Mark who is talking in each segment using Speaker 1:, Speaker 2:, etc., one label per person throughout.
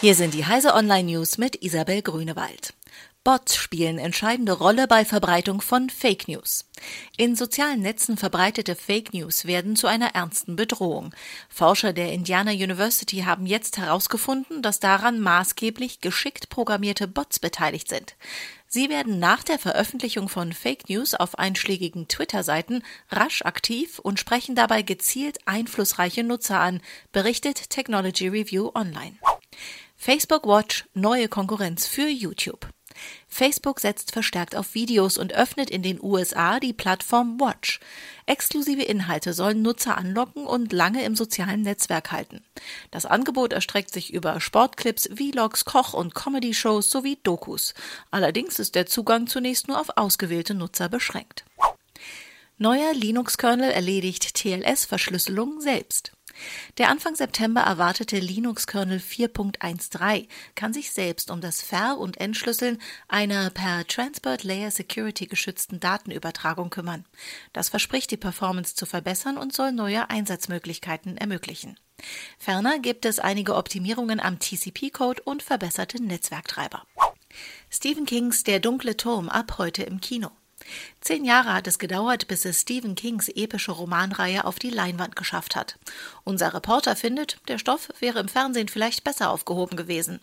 Speaker 1: Hier sind die Heise Online News mit Isabel Grünewald. Bots spielen entscheidende Rolle bei Verbreitung von Fake News. In sozialen Netzen verbreitete Fake News werden zu einer ernsten Bedrohung. Forscher der Indiana University haben jetzt herausgefunden, dass daran maßgeblich geschickt programmierte Bots beteiligt sind. Sie werden nach der Veröffentlichung von Fake News auf einschlägigen Twitter-Seiten rasch aktiv und sprechen dabei gezielt einflussreiche Nutzer an, berichtet Technology Review Online. Facebook Watch neue Konkurrenz für YouTube. Facebook setzt verstärkt auf Videos und öffnet in den USA die Plattform Watch. Exklusive Inhalte sollen Nutzer anlocken und lange im sozialen Netzwerk halten. Das Angebot erstreckt sich über Sportclips, Vlogs, Koch- und Comedy-Shows sowie Dokus. Allerdings ist der Zugang zunächst nur auf ausgewählte Nutzer beschränkt. Neuer Linux-Kernel erledigt TLS-Verschlüsselung selbst. Der Anfang September erwartete Linux-Kernel 4.13 kann sich selbst um das Ver- und Entschlüsseln einer per Transport Layer Security geschützten Datenübertragung kümmern. Das verspricht die Performance zu verbessern und soll neue Einsatzmöglichkeiten ermöglichen. Ferner gibt es einige Optimierungen am TCP-Code und verbesserte Netzwerktreiber. Stephen Kings Der dunkle Turm ab heute im Kino. Zehn Jahre hat es gedauert, bis es Stephen Kings epische Romanreihe auf die Leinwand geschafft hat. Unser Reporter findet, der Stoff wäre im Fernsehen vielleicht besser aufgehoben gewesen.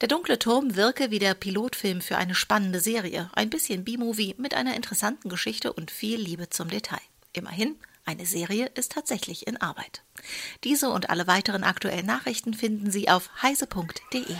Speaker 1: Der dunkle Turm wirke wie der Pilotfilm für eine spannende Serie, ein bisschen B-Movie mit einer interessanten Geschichte und viel Liebe zum Detail. Immerhin, eine Serie ist tatsächlich in Arbeit. Diese und alle weiteren aktuellen Nachrichten finden Sie auf heise.de.